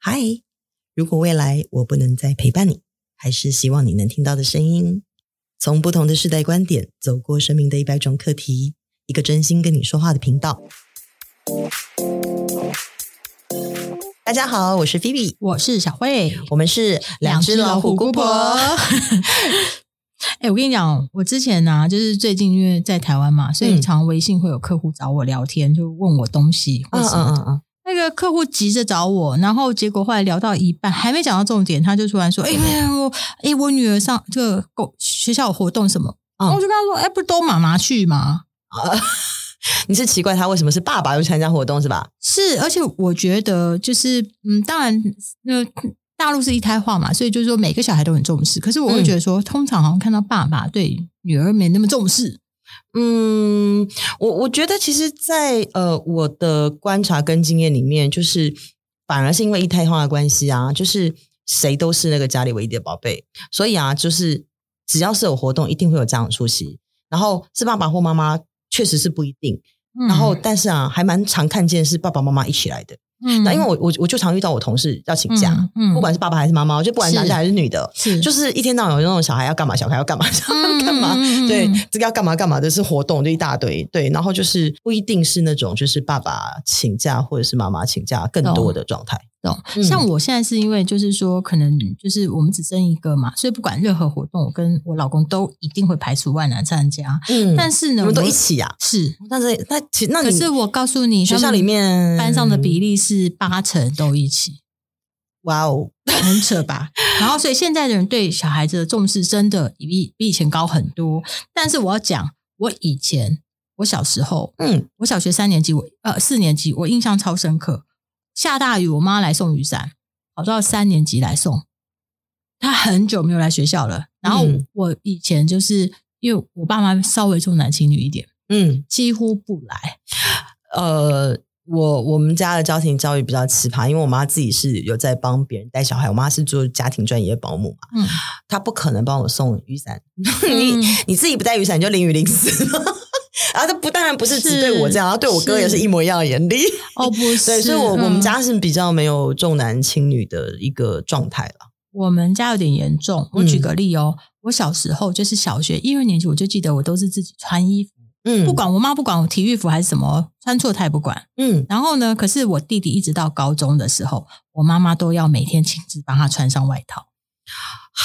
嗨，如果未来我不能再陪伴你，还是希望你能听到的声音。从不同的世代观点，走过生命的一百种课题，一个真心跟你说话的频道。大家好，我是菲比，我是小慧，我们是两只老虎姑婆。哎，我跟你讲，我之前呢、啊，就是最近因为在台湾嘛，所以常微信会有客户找我聊天，就问我东西或什么的。嗯嗯嗯那个客户急着找我，然后结果后来聊到一半，还没讲到重点，他就突然说：“哎、欸，我哎，我女儿上这个学校有活动什么？”嗯、我就跟他说：“哎，不都妈妈去吗？”啊，你是奇怪他为什么是爸爸又参加活动是吧？是，而且我觉得就是嗯，当然，那大陆是一胎化嘛，所以就是说每个小孩都很重视。可是我会觉得说，嗯、通常好像看到爸爸对女儿没那么重视。嗯，我我觉得其实在，在呃我的观察跟经验里面，就是反而是因为一胎化的关系啊，就是谁都是那个家里唯一的宝贝，所以啊，就是只要是有活动，一定会有家长出席，然后是爸爸或妈妈，确实是不一定，然后但是啊，还蛮常看见是爸爸妈妈一起来的。嗯，那因为我我我就常遇到我同事要请假，嗯，嗯。不管是爸爸还是妈妈，就不管男的还是女的，是。就是一天到晚有那种小孩要干嘛，小孩要干嘛，小孩要干嘛，嗯、对，这个要干嘛干嘛的是活动，就一大堆，对，然后就是不一定是那种就是爸爸请假或者是妈妈请假更多的状态。懂，像我现在是因为就是说，可能就是我们只生一个嘛，所以不管任何活动，我跟我老公都一定会排除万难参加。嗯，但是呢，我们都一起、啊。是，但是那其那可是我告诉你，学校里面班上的比例是八成都一起。哇哦，很扯吧？然后，所以现在的人对小孩子的重视真的比比以前高很多。但是我要讲，我以前我小时候，嗯，我小学三年级，我呃四年级，我印象超深刻。下大雨，我妈来送雨伞，跑到三年级来送。她很久没有来学校了。然后我以前就是因为我爸妈稍微重男轻女一点，嗯，几乎不来。呃，我我们家的家庭教育比较奇葩，因为我妈自己是有在帮别人带小孩，我妈是做家庭专业保姆嘛，嗯，她不可能帮我送雨伞。你你自己不带雨伞，你就淋雨淋死了。啊，他不当然不是只对我这样，然后对我哥也是一模一样的严厉。哦，不是，对，所以我、嗯、我们家是比较没有重男轻女的一个状态了。我们家有点严重。我举个例哦，嗯、我小时候就是小学一二年级，我就记得我都是自己穿衣服，嗯，不管我妈不管我体育服还是什么，穿错她也不管，嗯。然后呢，可是我弟弟一直到高中的时候，我妈妈都要每天亲自帮他穿上外套。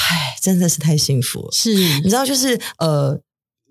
唉，真的是太幸福了。是，你知道，就是呃。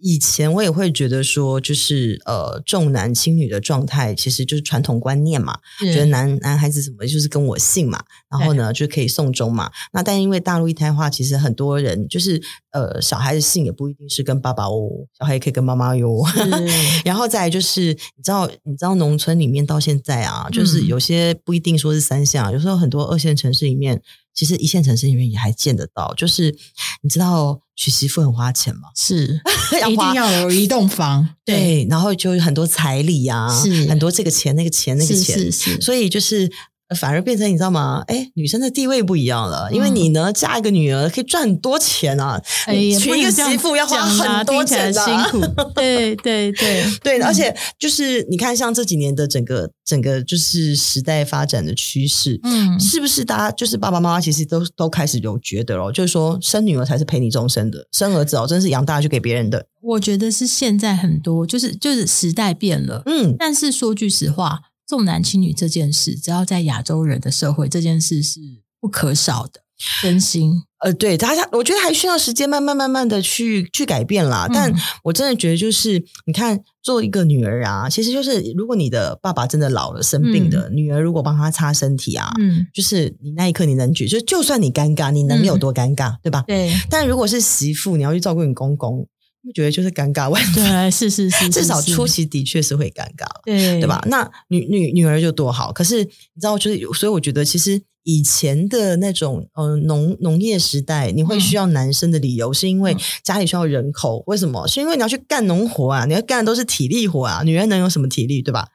以前我也会觉得说，就是呃重男轻女的状态，其实就是传统观念嘛，觉得男男孩子什么就是跟我姓嘛，然后呢就可以送终嘛。那但因为大陆一胎化，其实很多人就是呃小孩子姓也不一定是跟爸爸哦，小孩也可以跟妈妈哟。然后再来就是你知道你知道农村里面到现在啊，就是有些不一定说是三线，有时候很多二线城市里面。其实一线城市里面也还见得到，就是你知道娶媳妇很花钱吗？是，一定要有一栋房，对，然后就有很多彩礼啊，是很多这个钱那个钱那个钱，是是是，所以就是。反而变成你知道吗？哎，女生的地位不一样了，因为你呢嫁一个女儿可以赚很多钱啊，哎，娶一个媳妇要花很多钱，辛苦。对对对 对，而且就是你看，像这几年的整个整个就是时代发展的趋势，嗯，是不是大家就是爸爸妈妈其实都都开始有觉得哦，就是说生女儿才是陪你终身的，生儿子哦真是养大就给别人的。我觉得是现在很多就是就是时代变了，嗯，但是说句实话。重男轻女这件事，只要在亚洲人的社会，这件事是不可少的。真心，呃，对，大家，我觉得还需要时间，慢慢慢慢的去去改变啦。嗯、但我真的觉得，就是你看，做一个女儿啊，其实就是如果你的爸爸真的老了、生病的，嗯、女儿如果帮他擦身体啊，嗯，就是你那一刻你能举，就就算你尴尬，你能有多尴尬，嗯、对吧？对。但如果是媳妇，你要去照顾你公公。我觉得就是尴尬，对，是是是，至少初期的确是会尴尬，对对吧？那女女女儿就多好，可是你知道，就是所以我觉得，其实以前的那种呃农农业时代，你会需要男生的理由，是因为家里需要人口，为什么？是因为你要去干农活啊，你要干的都是体力活啊，女人能有什么体力，对吧？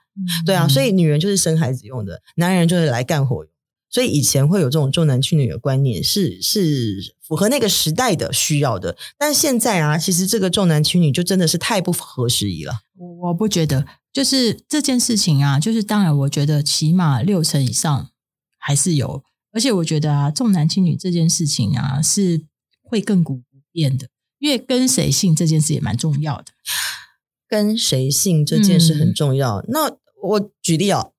对啊，所以女人就是生孩子用的，男人就是来干活用。所以以前会有这种重男轻女的观念，是是符合那个时代的需要的。但现在啊，其实这个重男轻女就真的是太不合时宜了。我我不觉得，就是这件事情啊，就是当然，我觉得起码六成以上还是有而且我觉得啊，重男轻女这件事情啊，是会亘古不变的，因为跟谁姓这件事也蛮重要的。跟谁姓这件事很重要。嗯、那我举例哦，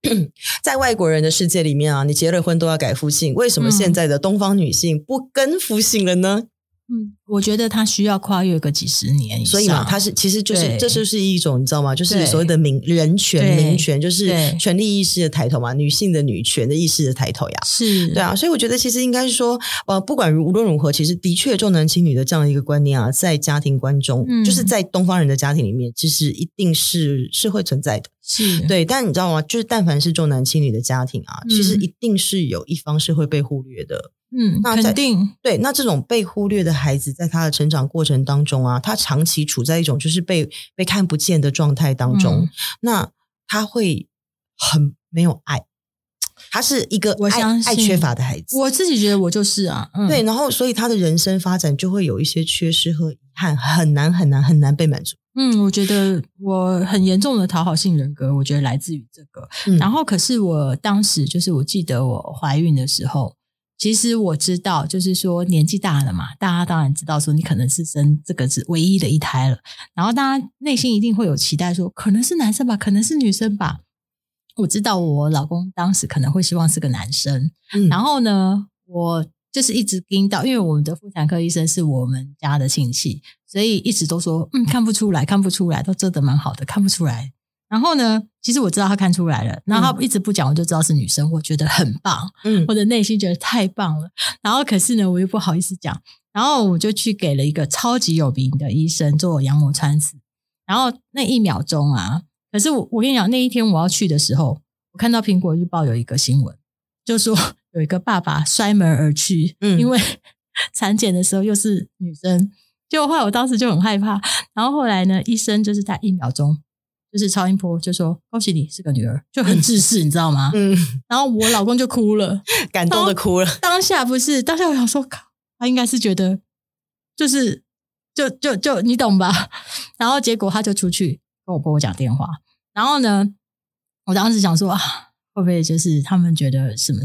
在外国人的世界里面啊，你结了婚都要改夫姓，为什么现在的东方女性不跟夫姓了呢？嗯，我觉得他需要跨越个几十年，所以嘛，他是其实就是这就是一种你知道吗？就是所谓的民人权、民权，就是权利意识的抬头嘛，女性的女权的意识的抬头呀，是对啊。所以我觉得其实应该是说，呃，不管无论如何，其实的确重男轻女的这样一个观念啊，在家庭观中，嗯、就是在东方人的家庭里面，其实一定是是会存在的，是对。但你知道吗？就是但凡是重男轻女的家庭啊，嗯、其实一定是有一方是会被忽略的。嗯，那肯定对。那这种被忽略的孩子，在他的成长过程当中啊，他长期处在一种就是被被看不见的状态当中，嗯、那他会很没有爱。他是一个爱我相信爱缺乏的孩子。我自己觉得我就是啊，嗯、对。然后，所以他的人生发展就会有一些缺失和遗憾，很难很难很难被满足。嗯，我觉得我很严重的讨好性人格，我觉得来自于这个。嗯、然后，可是我当时就是我记得我怀孕的时候。其实我知道，就是说年纪大了嘛，大家当然知道说你可能是生这个是唯一的一胎了，然后大家内心一定会有期待说，说可能是男生吧，可能是女生吧。我知道我老公当时可能会希望是个男生，嗯、然后呢，我就是一直盯到，因为我们的妇产科医生是我们家的亲戚，所以一直都说，嗯，看不出来，看不出来，都遮得蛮好的，看不出来。然后呢，其实我知道他看出来了，然后他一直不讲，我就知道是女生，我觉得很棒，嗯，我的内心觉得太棒了。然后可是呢，我又不好意思讲，然后我就去给了一个超级有名的医生做羊膜穿刺。然后那一秒钟啊，可是我我跟你讲，那一天我要去的时候，我看到苹果日报有一个新闻，就说有一个爸爸摔门而去，嗯，因为 产检的时候又是女生，结果后来我当时就很害怕。然后后来呢，医生就是在一秒钟。就是超音波就说恭喜你是个女儿，就很自私，你知道吗？嗯，然后我老公就哭了，感动的哭了。当下不是当下，我想说，靠，他应该是觉得，就是就就就你懂吧？然后结果他就出去跟我婆婆讲电话，然后呢，我当时想说啊，会不会就是他们觉得什么？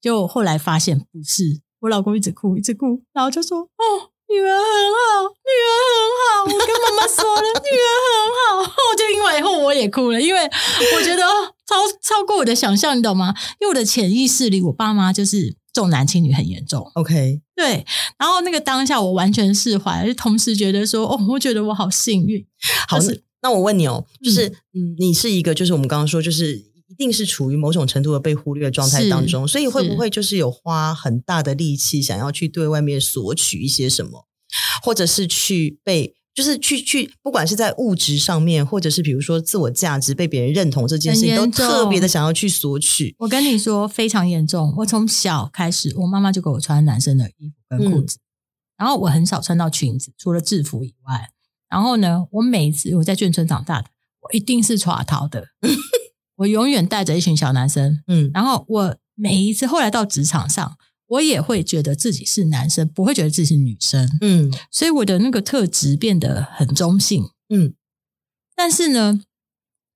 就后来发现不是，我老公一直哭一直哭，然后就说哦。女儿很好，女儿很好。我跟妈妈说了，女儿很好。我就听完以后我也哭了，因为我觉得超超过我的想象，你懂吗？因为我的潜意识里，我爸妈就是重男轻女很严重。OK，对。然后那个当下，我完全释怀，就同时觉得说，哦，我觉得我好幸运。好，那我问你哦，就是嗯，你是一个，就是我们刚刚说，就是。一定是处于某种程度的被忽略的状态当中，所以会不会就是有花很大的力气想要去对外面索取一些什么，或者是去被就是去去，不管是在物质上面，或者是比如说自我价值被别人认同这件事情，都特别的想要去索取。我跟你说非常严重，我从小开始，我妈妈就给我穿男生的衣服跟裤子，嗯、然后我很少穿到裙子，除了制服以外。然后呢，我每一次我在眷村长大的，我一定是耍淘的。我永远带着一群小男生，嗯，然后我每一次后来到职场上，我也会觉得自己是男生，不会觉得自己是女生，嗯，所以我的那个特质变得很中性，嗯，但是呢，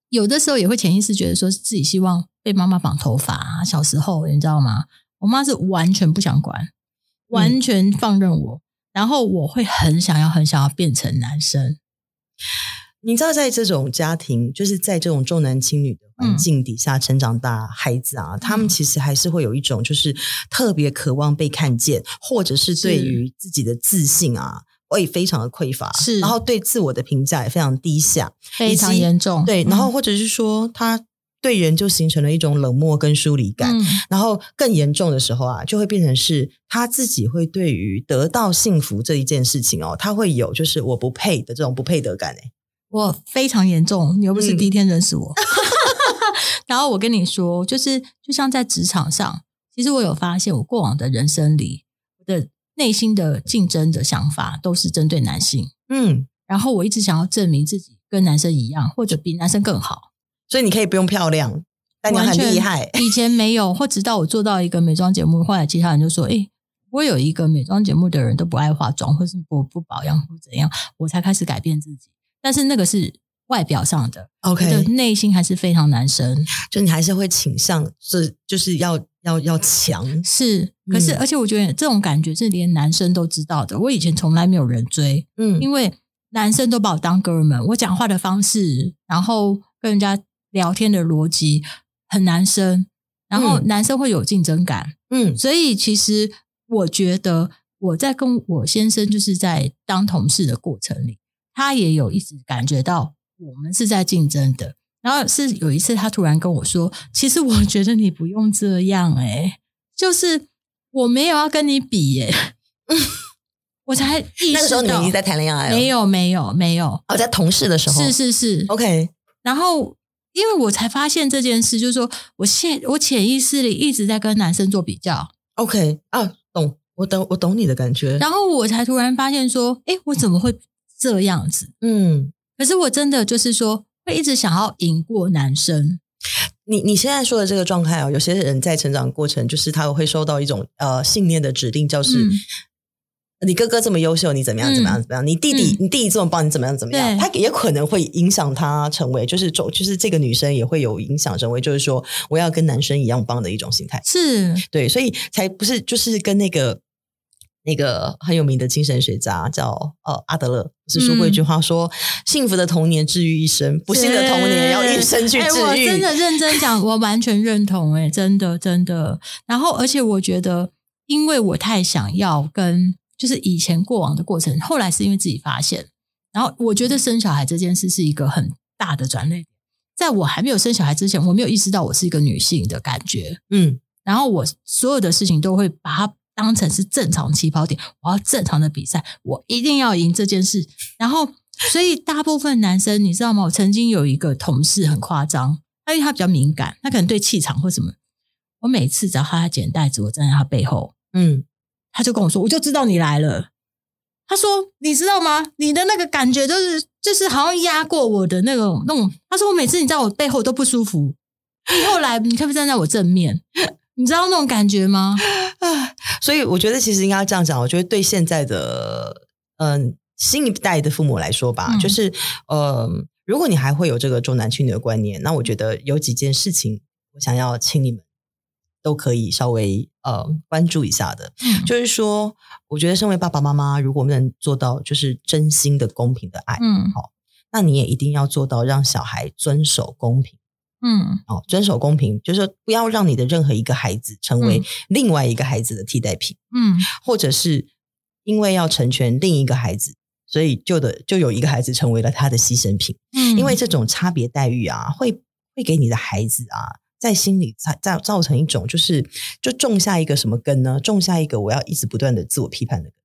有的时候也会潜意识觉得说自己希望被妈妈绑头发啊，小时候你知道吗？我妈是完全不想管，完全放任我，嗯，然后我会很想要很想要变成男生。你知道，在这种家庭，就是在这种重男轻女的环境底下成长大孩子啊，嗯、他们其实还是会有一种，就是特别渴望被看见，或者是对于自己的自信啊，会非常的匮乏，是，然后对自我的评价也非常低下，非常严重。对，然后或者是说，他对人就形成了一种冷漠跟疏离感，嗯、然后更严重的时候啊，就会变成是他自己会对于得到幸福这一件事情哦，他会有就是我不配的这种不配得感诶我非常严重，你又不是第一天认识我。嗯、然后我跟你说，就是就像在职场上，其实我有发现，我过往的人生里，我的内心的竞争的想法都是针对男性。嗯，然后我一直想要证明自己跟男生一样，或者比男生更好。所以你可以不用漂亮，但你很厉害。以前没有，或直到我做到一个美妆节目，后来其他人就说：“诶，我有一个美妆节目的人都不爱化妆，或是不不保养，或怎样，我才开始改变自己。”但是那个是外表上的，OK，的内心还是非常男生，就你还是会倾向是就是要要要强，是，可是、嗯、而且我觉得这种感觉是连男生都知道的。我以前从来没有人追，嗯，因为男生都把我当哥们，我讲话的方式，然后跟人家聊天的逻辑很男生，然后男生会有竞争感，嗯，所以其实我觉得我在跟我先生就是在当同事的过程里，他也有一直感觉到。我们是在竞争的，然后是有一次他突然跟我说：“其实我觉得你不用这样，哎，就是我没有要跟你比，诶，我才意识到那个时候你已经在谈恋爱了，没有，没有，没有，哦，在同事的时候，是是是，OK。然后因为我才发现这件事，就是说我现我潜意识里一直在跟男生做比较，OK。啊，懂，我懂，我懂你的感觉。然后我才突然发现说，哎，我怎么会这样子？嗯。可是我真的就是说，会一直想要赢过男生。你你现在说的这个状态哦，有些人在成长过程，就是他会受到一种呃信念的指令，就是、嗯、你哥哥这么优秀，你怎么样怎么样怎么样？你弟弟、嗯、你弟弟这么棒，你怎么样怎么样？他也可能会影响他成为，就是就是这个女生也会有影响成为，就是说我要跟男生一样棒的一种心态。是对，所以才不是就是跟那个。那个很有名的精神学家叫呃阿德勒，是说过一句话说：幸福的童年治愈一生，不幸的童年要一生去治愈。我真的认真讲，我完全认同、欸，诶真的真的。然后，而且我觉得，因为我太想要跟，就是以前过往的过程，后来是因为自己发现，然后我觉得生小孩这件事是一个很大的转捩点。在我还没有生小孩之前，我没有意识到我是一个女性的感觉，嗯，然后我所有的事情都会把它。当成是正常起跑点，我要正常的比赛，我一定要赢这件事。然后，所以大部分男生，你知道吗？我曾经有一个同事很夸张，他因为他比较敏感，他可能对气场或什么。我每次只要他捡袋子，我站在他背后，嗯，他就跟我说：“我就知道你来了。”他说：“你知道吗？你的那个感觉就是就是好像压过我的那种那种。”他说：“我每次你在我背后都不舒服，你后来你可不可以站在我正面？”你知道那种感觉吗？啊，所以我觉得其实应该这样讲。我觉得对现在的嗯新一代的父母来说吧，嗯、就是呃，如果你还会有这个重男轻女的观念，那我觉得有几件事情，我想要请你们都可以稍微呃关注一下的。嗯、就是说，我觉得身为爸爸妈妈，如果我们能做到就是真心的公平的爱，嗯，好，那你也一定要做到让小孩遵守公平。嗯，哦，遵守公平，就是说不要让你的任何一个孩子成为另外一个孩子的替代品。嗯，或者是因为要成全另一个孩子，所以就的就有一个孩子成为了他的牺牲品。嗯，因为这种差别待遇啊，会会给你的孩子啊，在心里造造造成一种就是就种下一个什么根呢？种下一个我要一直不断的自我批判的根。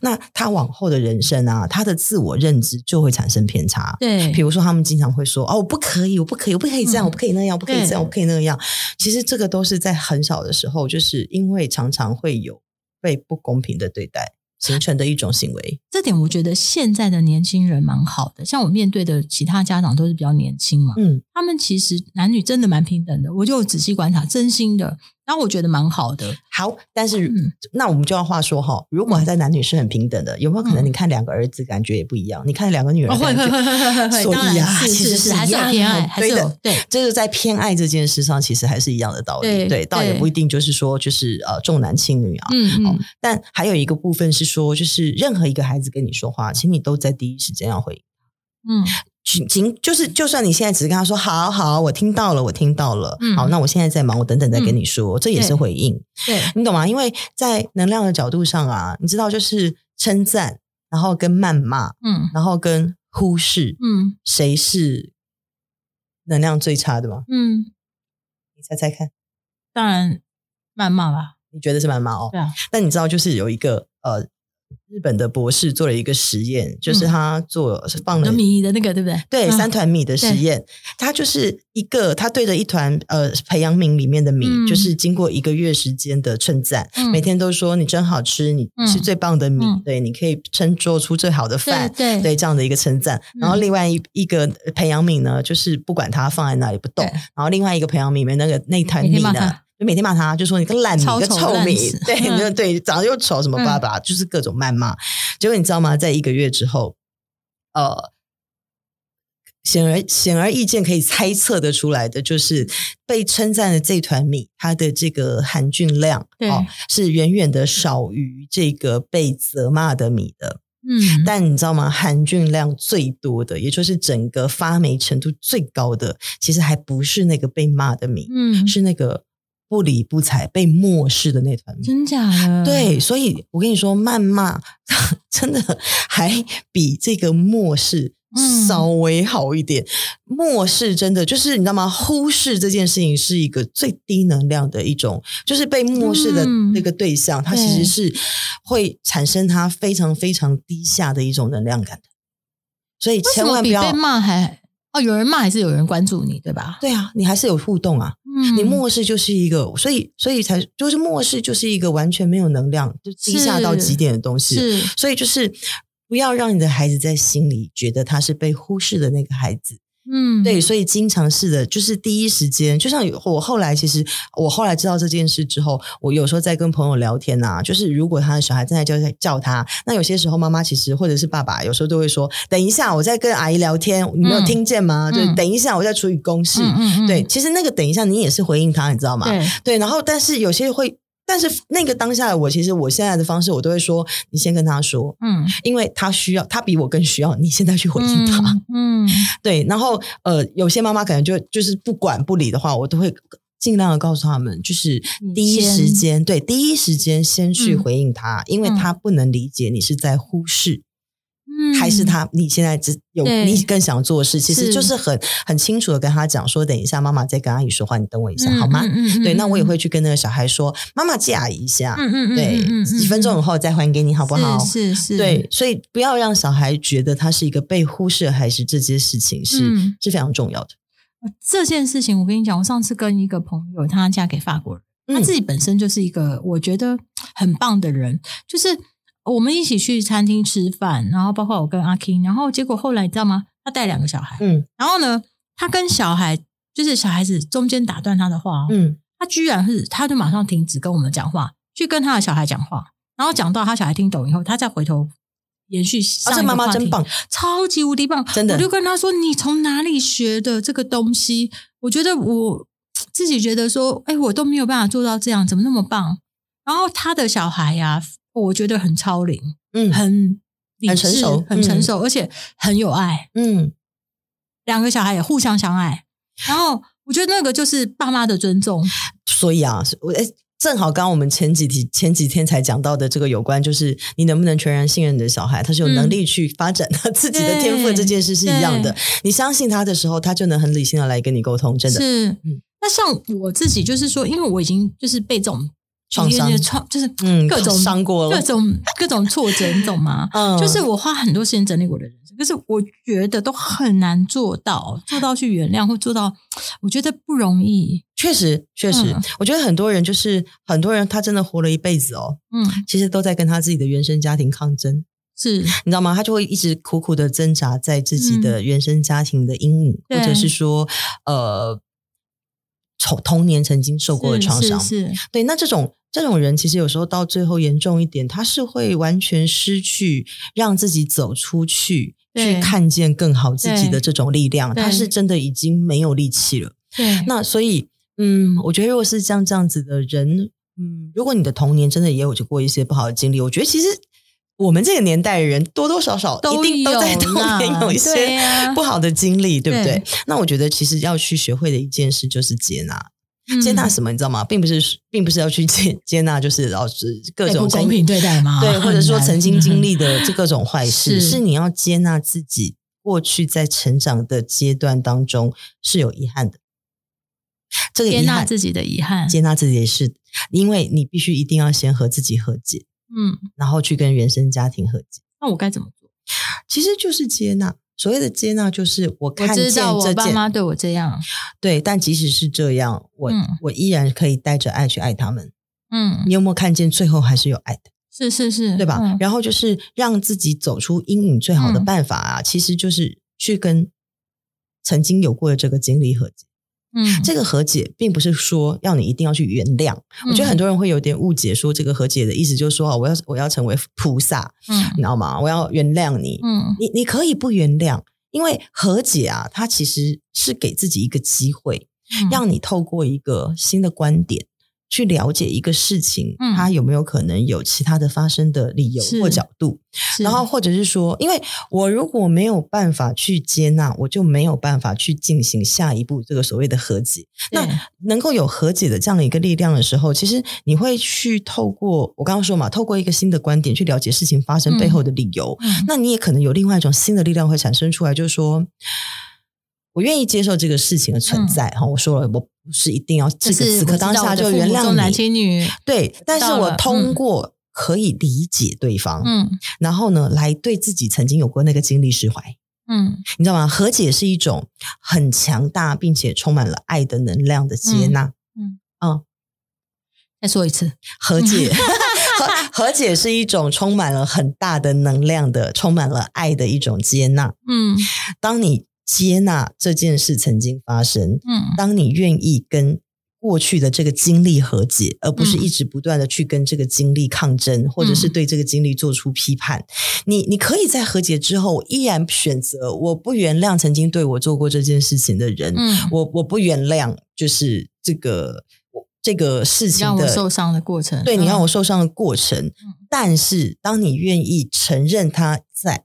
那他往后的人生啊，他的自我认知就会产生偏差。对，比如说他们经常会说：“哦，我不可以，我不可以，我不可以这样，嗯、我不可以那样，我不可以这样，我不可以那样。”其实这个都是在很小的时候，就是因为常常会有被不公平的对待形成的一种行为。这点我觉得现在的年轻人蛮好的，像我面对的其他家长都是比较年轻嘛，嗯，他们其实男女真的蛮平等的，我就仔细观察，真心的。然后我觉得蛮好的，好，但是、嗯、那我们就要话说哈，如果还在男女是很平等的，有没有可能你看两个儿子感觉也不一样？嗯、你看两个女儿感觉，哦、所以啊，是是是是还是有偏爱，对的，对，这是在偏爱这件事上，其实还是一样的道理，对，对倒也不一定就是说就是呃重男轻女啊，嗯嗯、哦，但还有一个部分是说，就是任何一个孩子跟你说话，请你都在第一时间要回应，嗯。仅就是，就算你现在只是跟他说“好好，我听到了，我听到了，嗯、好，那我现在在忙，我等等再跟你说”，嗯、这也是回应，对，你懂吗？因为在能量的角度上啊，你知道，就是称赞，然后跟谩骂，嗯，然后跟忽视，嗯，谁是能量最差的吗？嗯，你猜猜看，当然谩骂吧？你觉得是谩骂哦？对啊，但你知道，就是有一个呃。日本的博士做了一个实验，就是他做、嗯、放了米的那个，对不对？对，三团米的实验，嗯、他就是一个他对着一团呃培养皿里面的米，嗯、就是经过一个月时间的称赞，嗯、每天都说你真好吃，你是最棒的米，嗯、对，你可以称做出最好的饭，对，对，对，这样的一个称赞。然后另外一一个培养皿呢，就是不管它放在那里不动。然后另外一个培养皿里面那个那团米呢。每天骂他，就说你个烂米，个臭米，对，你就 对，长得又丑，什么爸爸，就是各种谩骂。结果你知道吗？在一个月之后，呃，显而显而易见可以猜测得出来的，就是被称赞的这团米，它的这个含菌量对哦，是远远的少于这个被责骂的米的。嗯，但你知道吗？含菌量最多的，也就是整个发霉程度最高的，其实还不是那个被骂的米，嗯，是那个不理不睬、被漠视的那团。真假的？对，所以我跟你说，谩骂 真的还比这个漠视。稍微好一点，漠视真的就是你知道吗？忽视这件事情是一个最低能量的一种，就是被漠视的那个对象，它、嗯、其实是会产生它非常非常低下的一种能量感的。所以千万不要被骂还哦，有人骂还是有人关注你，对吧？对啊，你还是有互动啊。嗯，你漠视就是一个，所以所以才就是漠视就是一个完全没有能量，就低下到极点的东西。是，所以就是。不要让你的孩子在心里觉得他是被忽视的那个孩子，嗯，对，所以经常是的，就是第一时间，就像我后来，其实我后来知道这件事之后，我有时候在跟朋友聊天呐、啊，就是如果他的小孩正在叫叫他，那有些时候妈妈其实或者是爸爸，有时候都会说，等一下，我在跟阿姨聊天，你没有听见吗？就、嗯、等一下，我在处理公事，嗯嗯嗯对，其实那个等一下你也是回应他，你知道吗？对，对，然后但是有些会。但是那个当下的我，其实我现在的方式，我都会说，你先跟他说，嗯，因为他需要，他比我更需要你现在去回应他，嗯，嗯对。然后呃，有些妈妈可能就就是不管不理的话，我都会尽量的告诉他们，就是第一时间，对，第一时间先去回应他，嗯，因为他不能理解你是在忽视。嗯，还是他，你现在只有你更想做的事，其实就是很很清楚的跟他讲说，等一下妈妈再跟阿姨说话，你等我一下、嗯、好吗？对，那我也会去跟那个小孩说，妈妈借阿姨一下，嗯嗯嗯，对，几分钟以后再还给你，好不好？是是，对，所以不要让小孩觉得他是一个被忽视还是，这件事情是、嗯、是非常重要的。这件事情我跟你讲，我上次跟一个朋友，她嫁给法国人，她自己本身就是一个我觉得很棒的人，就是。我们一起去餐厅吃饭，然后包括我跟阿 King，然后结果后来你知道吗？他带两个小孩，嗯，然后呢，他跟小孩就是小孩子中间打断他的话，嗯，他居然是他就马上停止跟我们讲话，去跟他的小孩讲话，然后讲到他小孩听懂以后，他再回头延续上一个话题。啊，这妈妈真棒，超级无敌棒，真的。我就跟他说：“你从哪里学的这个东西？”我觉得我自己觉得说：“哎，我都没有办法做到这样，怎么那么棒？”然后他的小孩呀。我觉得很超龄，嗯，很很成熟，很成熟，嗯，而且很有爱，嗯，两个小孩也互相相爱，然后我觉得那个就是爸妈的尊重。所以啊，我诶正好刚刚我们前几题前几天才讲到的这个有关，就是你能不能全然信任你的小孩，他是有能力去发展他自己的天赋，这件事是一样的。你相信他的时候，他就能很理性的来跟你沟通，真的是。嗯，那像我自己，就是说，因为我已经就是被这种。创伤。创就是各种伤过了，各种各种挫折，你懂吗？嗯，就是我花很多时间整理我的人生，可是我觉得都很难做到，做到去原谅或做到，我觉得不容易。确实，确实，嗯，我觉得很多人就是很多人，他真的活了一辈子哦，嗯，其实都在跟他自己的原生家庭抗争，是。你知道吗？他就会一直苦苦的挣扎在自己的原生家庭的阴影，嗯，或者是说，呃，从童年曾经受过的创伤，是，对，那这种。这种人其实有时候到最后严重一点，他是会完全失去让自己走出去，去看见更好自己的这种力量。他是真的已经没有力气了。对，那所以，嗯，我觉得如果是像这样子的人，嗯，如果你的童年真的也有过一些不好的经历，我觉得其实我们这个年代的人多多少少一定都在童年有一些不好的经历，对，对不对？那我觉得其实要去学会的一件事就是接纳。接纳什么，你知道吗？并不是，并不是要去接 接纳，就是老师各种不公平对待吗？对，或者说曾经经历的这各种坏事，是，是你要接纳自己过去在成长的阶段当中是有遗憾的。这个遗憾，接纳自己的遗憾，接纳自己的事，因为你必须一定要先和自己和解，嗯，然后去跟原生家庭和解。那我该怎么做？其实就是接纳。所谓的接纳，就是我看见我爸妈对我这样，对，但即使是这样，我、嗯、我依然可以带着爱去爱他们。嗯，你有没有看见最后还是有爱的？是是是，对吧？嗯、然后就是让自己走出阴影最好的办法啊，嗯、其实就是去跟曾经有过的这个经历和解。嗯，这个和解并不是说要你一定要去原谅。嗯、我觉得很多人会有点误解，说这个和解的意思就是说，我要我要成为菩萨，嗯，你知道吗？我要原谅你，嗯，你你可以不原谅，因为和解啊，它其实是给自己一个机会，嗯、让你透过一个新的观点。去了解一个事情，嗯，它有没有可能有其他的发生的理由或角度，然后或者是说，因为我如果没有办法去接纳，我就没有办法去进行下一步这个所谓的和解。那能够有和解的这样的一个力量的时候，其实你会去透过我刚刚说嘛，透过一个新的观点去了解事情发生背后的理由，嗯，那你也可能有另外一种新的力量会产生出来，就是说。我愿意接受这个事情的存在，哈、嗯！我说了，我不是一定要这个此刻当下就原谅你，对。但是我通过可以理解对方，嗯，然后呢，来对自己曾经有过那个经历释怀，嗯，你知道吗？和解是一种很强大并且充满了爱的能量的接纳，嗯嗯，嗯。再说一次，和解和和解是一种充满了很大的能量的、充满了爱的一种接纳，嗯，当你。接纳这件事曾经发生，嗯，当你愿意跟过去的这个经历和解，而不是一直不断的去跟这个经历抗争，嗯，或者是对这个经历做出批判，你你可以在和解之后依然选择我不原谅曾经对我做过这件事情的人，嗯，我我不原谅就是这个这个事情的让我受伤的过程，对，你让我受伤的过程，嗯，但是当你愿意承认他在。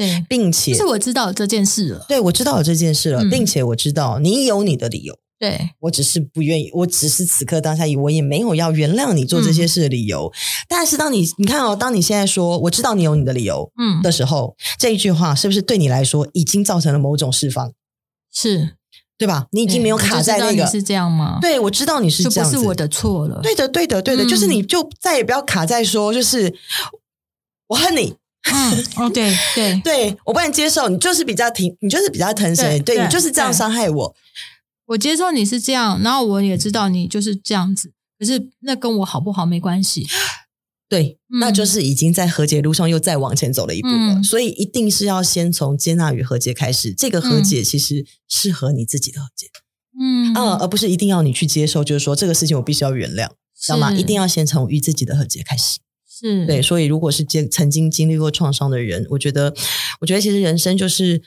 对，并且是我知道这件事了。对，我知道有这件事了，嗯，并且我知道你有你的理由。对，我只是不愿意，我只是此刻当下，我也没有要原谅你做这些事的理由。嗯，但是当你你看哦，当你现在说我知道你有你的理由，嗯的时候，嗯，这一句话是不是对你来说已经造成了某种释放？是，对吧？你已经没有卡在那个是这样吗？对，我知道你是这样是我的错了。对的，对的，对的，嗯，就是你就再也不要卡在说，就是我恨你。嗯，哦，对对 对，我不能接受，你就是比较疼，你就是比较疼谁？对，对你就是这样伤害我。我接受你是这样，然后我也知道你就是这样子，可是那跟我好不好没关系。对，嗯、那就是已经在和解路上又再往前走了一步了。嗯、所以一定是要先从接纳与和解开始。这个和解其实适合你自己的和解，嗯啊，而不是一定要你去接受，就是说这个事情我必须要原谅，知道吗？一定要先从与自己的和解开始。是对，所以如果是经曾经经历过创伤的人，我觉得，我觉得其实人生就是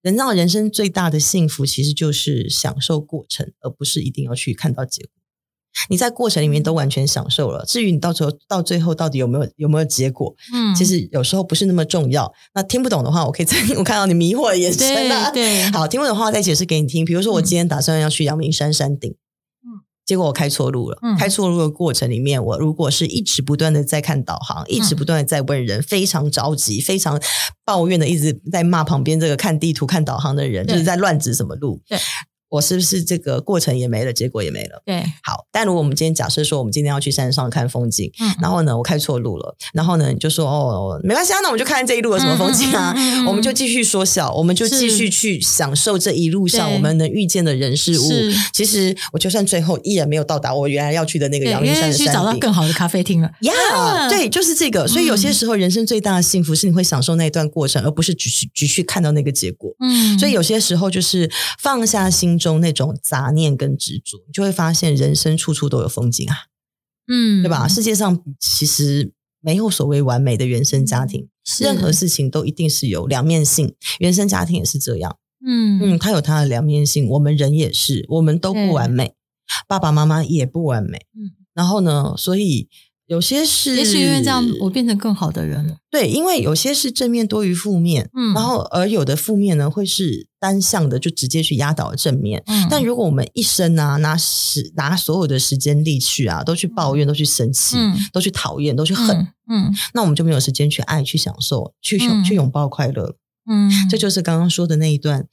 人让人生最大的幸福，其实就是享受过程，而不是一定要去看到结果。你在过程里面都完全享受了，至于你到时候到最后到底有没有有没有结果，嗯，其实有时候不是那么重要。那听不懂的话，我可以再 我看到你迷惑的眼神了，对，对，好，听不懂的话我再解释给你听。比如说，我今天打算要去阳明山山顶。结果我开错路了。嗯、开错路的过程里面，我如果是一直不断的在看导航，嗯、一直不断的在问人，非常着急、非常抱怨的，一直在骂旁边这个看地图、看导航的人，就是在乱指什么路。对。我是不是这个过程也没了，结果也没了？对，好。但如果我们今天假设说，我们今天要去山上看风景，嗯，然后呢，我开错路了，然后呢，你就说哦，没关系啊，那我们就看这一路有什么风景啊，嗯嗯嗯、我们就继续缩小，我们就继续去享受这一路上我们能遇见的人事物。其实我就算最后依然没有到达我原来要去的那个阳明山的山顶，去找到更好的咖啡厅了。呀、yeah, 对，就是这个。所以有些时候，人生最大的幸福是你会享受那一段过程，而不是只是只去看到那个结果。嗯，所以有些时候就是放下心中那种杂。杂念跟执着，你就会发现人生处处都有风景啊，嗯，对吧？世界上其实没有所谓完美的原生家庭，任何事情都一定是有两面性，原生家庭也是这样，嗯嗯，它有它的两面性。我们人也是，我们都不完美，爸爸妈妈也不完美，嗯，然后呢，所以。有些是，也许因为这样，我变成更好的人了。对，因为有些是正面多于负面，嗯，然后而有的负面呢，会是单向的，就直接去压倒正面。嗯，但如果我们一生啊，拿时拿所有的时间力去啊，都去抱怨，都去生气，嗯，都去讨厌，都去恨，嗯，那我们就没有时间去爱，去享受，去拥去拥抱快乐。嗯，这就是刚刚说的那一段。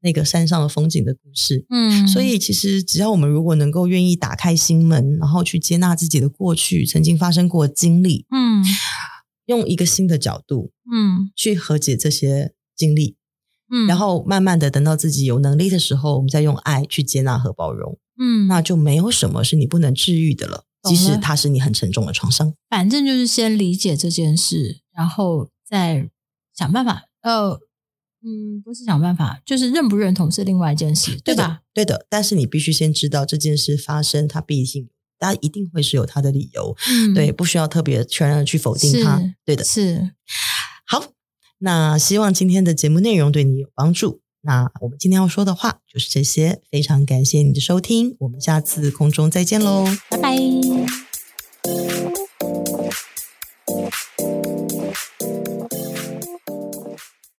那个山上的风景的故事，嗯，所以其实只要我们如果能够愿意打开心门，然后去接纳自己的过去曾经发生过的经历，嗯，用一个新的角度，嗯，去和解这些经历，嗯，然后慢慢的等到自己有能力的时候，我们再用爱去接纳和包容，嗯，那就没有什么是你不能治愈的了，即使它是你很沉重的创伤。反正就是先理解这件事，然后再想办法，呃。嗯，不是想办法，就是认不认同是另外一件事，对吧？对的，但是你必须先知道这件事发生，它毕竟它一定会是有它的理由，嗯，对，不需要特别全然的去否定它，对的，是。好，那希望今天的节目内容对你有帮助。那我们今天要说的话就是这些，非常感谢你的收听，我们下次空中再见喽，拜拜。